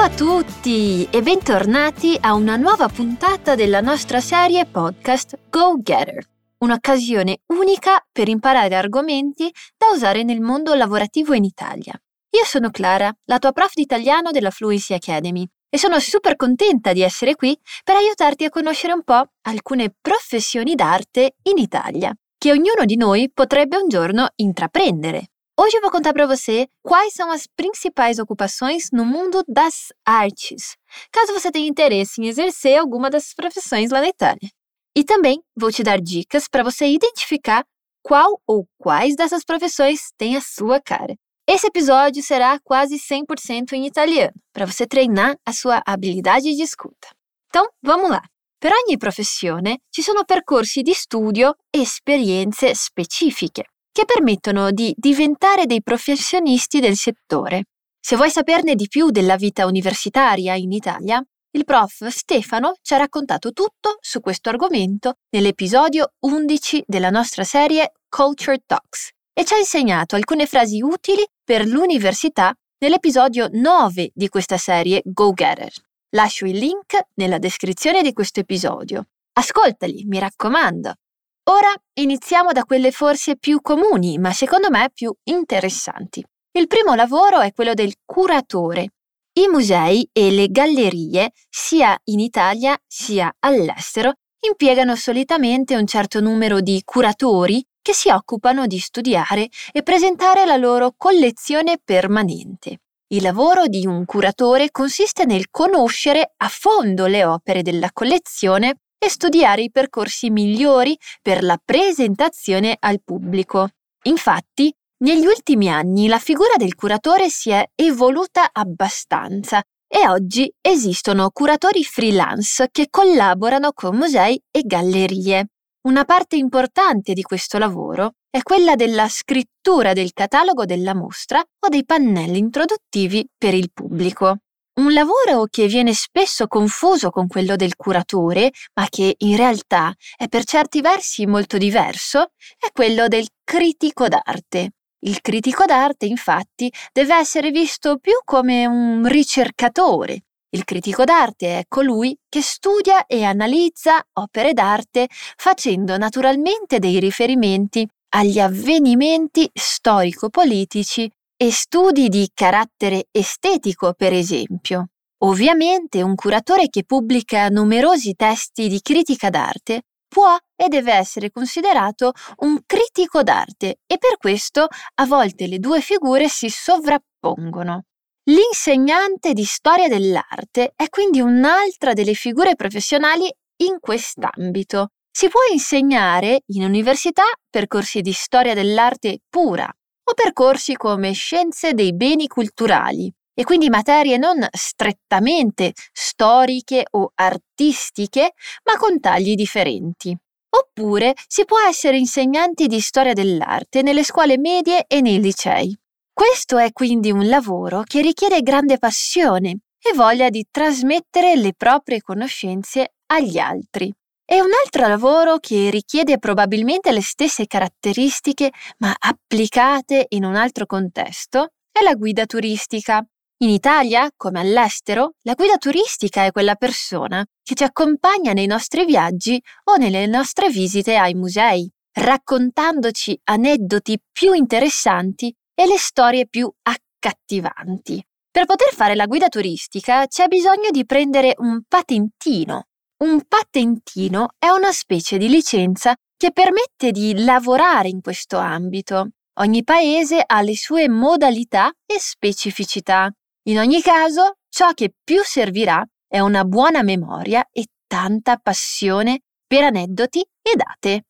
Ciao a tutti e bentornati a una nuova puntata della nostra serie podcast Go Getter, un'occasione unica per imparare argomenti da usare nel mondo lavorativo in Italia. Io sono Clara, la tua prof di italiano della Fluency Academy e sono super contenta di essere qui per aiutarti a conoscere un po' alcune professioni d'arte in Italia que ognuno de nós potrebbe um giorno intraprendere. Hoje eu vou contar para você quais são as principais ocupações no mundo das artes, caso você tenha interesse em exercer alguma dessas profissões lá na Itália. E também vou te dar dicas para você identificar qual ou quais dessas profissões tem a sua cara. Esse episódio será quase 100% em italiano, para você treinar a sua habilidade de escuta. Então, vamos lá! Per ogni professione ci sono percorsi di studio e esperienze specifiche che permettono di diventare dei professionisti del settore. Se vuoi saperne di più della vita universitaria in Italia, il prof Stefano ci ha raccontato tutto su questo argomento nell'episodio 11 della nostra serie Culture Talks e ci ha insegnato alcune frasi utili per l'università nell'episodio 9 di questa serie Go Getter. Lascio il link nella descrizione di questo episodio. Ascoltali, mi raccomando. Ora iniziamo da quelle forse più comuni, ma secondo me più interessanti. Il primo lavoro è quello del curatore. I musei e le gallerie, sia in Italia sia all'estero, impiegano solitamente un certo numero di curatori che si occupano di studiare e presentare la loro collezione permanente. Il lavoro di un curatore consiste nel conoscere a fondo le opere della collezione e studiare i percorsi migliori per la presentazione al pubblico. Infatti, negli ultimi anni la figura del curatore si è evoluta abbastanza e oggi esistono curatori freelance che collaborano con musei e gallerie. Una parte importante di questo lavoro è quella della scrittura del catalogo della mostra o dei pannelli introduttivi per il pubblico. Un lavoro che viene spesso confuso con quello del curatore, ma che in realtà è per certi versi molto diverso, è quello del critico d'arte. Il critico d'arte, infatti, deve essere visto più come un ricercatore. Il critico d'arte è colui che studia e analizza opere d'arte facendo naturalmente dei riferimenti agli avvenimenti storico-politici e studi di carattere estetico, per esempio. Ovviamente un curatore che pubblica numerosi testi di critica d'arte può e deve essere considerato un critico d'arte e per questo a volte le due figure si sovrappongono. L'insegnante di storia dell'arte è quindi un'altra delle figure professionali in quest'ambito. Si può insegnare in università percorsi di storia dell'arte pura o percorsi come scienze dei beni culturali e quindi materie non strettamente storiche o artistiche, ma con tagli differenti. Oppure si può essere insegnanti di storia dell'arte nelle scuole medie e nei licei. Questo è quindi un lavoro che richiede grande passione e voglia di trasmettere le proprie conoscenze agli altri. È un altro lavoro che richiede probabilmente le stesse caratteristiche, ma applicate in un altro contesto, è la guida turistica. In Italia, come all'estero, la guida turistica è quella persona che ci accompagna nei nostri viaggi o nelle nostre visite ai musei, raccontandoci aneddoti più interessanti e le storie più accattivanti. Per poter fare la guida turistica c'è bisogno di prendere un patentino un patentino è una specie di licenza che permette di lavorare in questo ambito. Ogni paese ha le sue modalità e specificità. In ogni caso, ciò che più servirà è una buona memoria e tanta passione per aneddoti e date.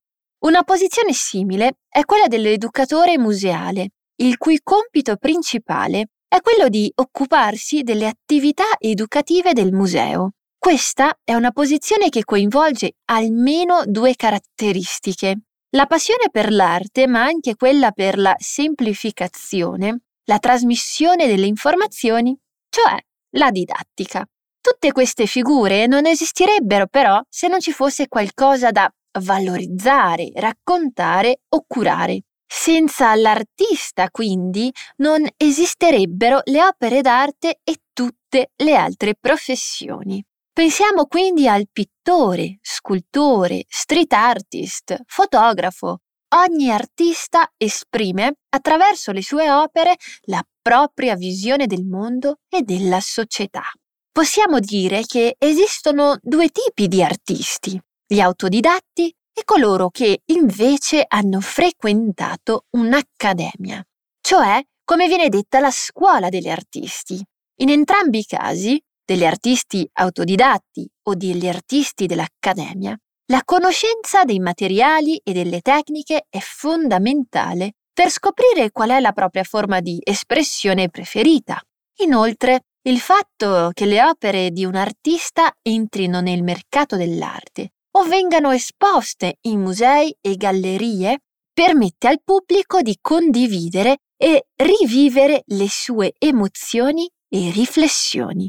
Una posizione simile è quella dell'educatore museale, il cui compito principale è quello di occuparsi delle attività educative del museo. Questa è una posizione che coinvolge almeno due caratteristiche. La passione per l'arte, ma anche quella per la semplificazione, la trasmissione delle informazioni, cioè la didattica. Tutte queste figure non esistirebbero però se non ci fosse qualcosa da valorizzare, raccontare o curare. Senza l'artista, quindi, non esisterebbero le opere d'arte e tutte le altre professioni. Pensiamo quindi al pittore, scultore, street artist, fotografo. Ogni artista esprime, attraverso le sue opere, la propria visione del mondo e della società. Possiamo dire che esistono due tipi di artisti, gli autodidatti e coloro che invece hanno frequentato un'accademia, cioè come viene detta la scuola degli artisti. In entrambi i casi degli artisti autodidatti o degli artisti dell'accademia, la conoscenza dei materiali e delle tecniche è fondamentale per scoprire qual è la propria forma di espressione preferita. Inoltre, il fatto che le opere di un artista entrino nel mercato dell'arte o vengano esposte in musei e gallerie permette al pubblico di condividere e rivivere le sue emozioni e riflessioni.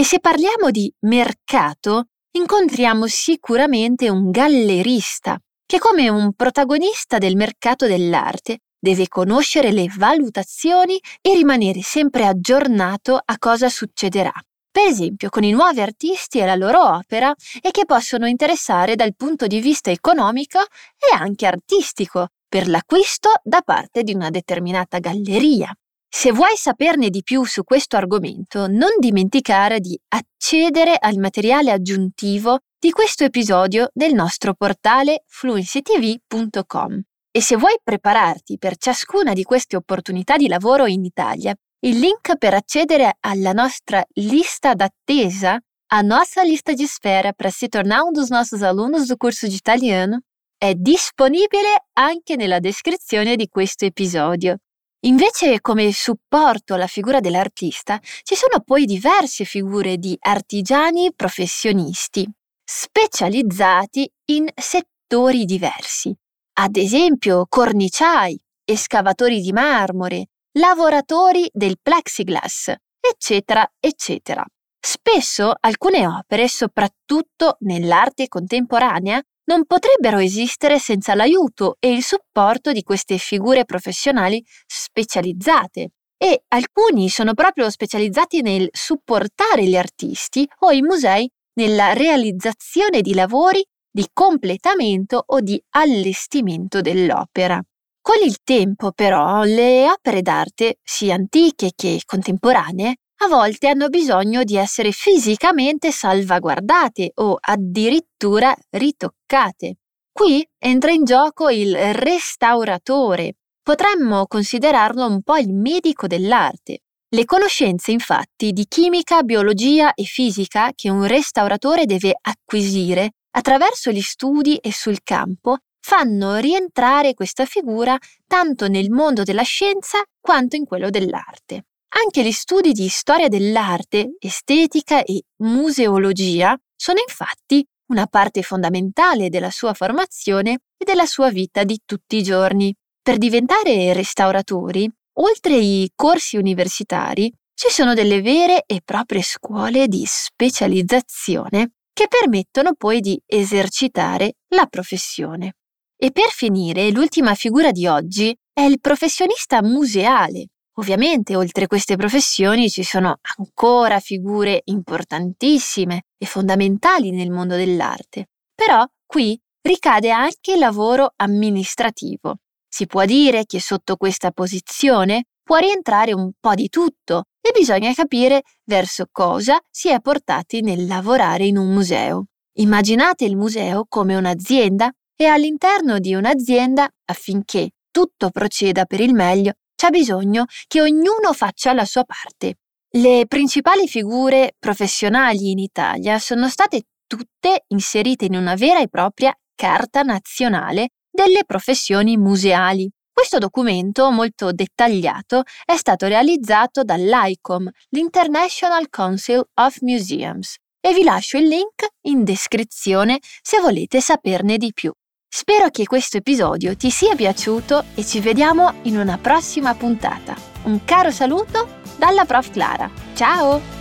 E se parliamo di mercato, incontriamo sicuramente un gallerista che come un protagonista del mercato dell'arte deve conoscere le valutazioni e rimanere sempre aggiornato a cosa succederà. Per esempio con i nuovi artisti e la loro opera e che possono interessare dal punto di vista economico e anche artistico per l'acquisto da parte di una determinata galleria. Se vuoi saperne di più su questo argomento, non dimenticare di accedere al materiale aggiuntivo di questo episodio nel nostro portale fluencytv.com. E se vuoi prepararti per ciascuna di queste opportunità di lavoro in Italia, il link per accedere alla nostra lista d'attesa, a nossa lista de espera para se tornar um dos nossos alunos do curso de italiano, è disponibile anche nella descrizione di questo episodio. Invece come supporto alla figura dell'artista ci sono poi diverse figure di artigiani professionisti, specializzati in settori diversi, ad esempio corniciai, escavatori di marmore, lavoratori del plexiglass, eccetera, eccetera. Spesso alcune opere, soprattutto nell'arte contemporanea, non potrebbero esistere senza l'aiuto e il supporto di queste figure professionali specializzate. E alcuni sono proprio specializzati nel supportare gli artisti o i musei nella realizzazione di lavori di completamento o di allestimento dell'opera. Con il tempo, però, le opere d'arte, sia antiche che contemporanee, a volte hanno bisogno di essere fisicamente salvaguardate o addirittura ritoccate. Qui entra in gioco il restauratore. Potremmo considerarlo un po' il medico dell'arte. Le conoscenze infatti di chimica, biologia e fisica che un restauratore deve acquisire attraverso gli studi e sul campo fanno rientrare questa figura tanto nel mondo della scienza quanto in quello dell'arte. Anche gli studi di storia dell'arte, estetica e museologia sono infatti una parte fondamentale della sua formazione e della sua vita di tutti i giorni. Per diventare restauratori, oltre i corsi universitari, ci sono delle vere e proprie scuole di specializzazione che permettono poi di esercitare la professione. E per finire, l'ultima figura di oggi è il professionista museale, Ovviamente, oltre queste professioni ci sono ancora figure importantissime e fondamentali nel mondo dell'arte, però qui ricade anche il lavoro amministrativo. Si può dire che sotto questa posizione può rientrare un po' di tutto e bisogna capire verso cosa si è portati nel lavorare in un museo. Immaginate il museo come un'azienda e all'interno di un'azienda, affinché tutto proceda per il meglio, c'è bisogno che ognuno faccia la sua parte. Le principali figure professionali in Italia sono state tutte inserite in una vera e propria Carta nazionale delle professioni museali. Questo documento molto dettagliato è stato realizzato dall'ICOM, l'International Council of Museums, e vi lascio il link in descrizione se volete saperne di più. Spero che questo episodio ti sia piaciuto e ci vediamo in una prossima puntata. Un caro saluto dalla Prof Clara. Ciao!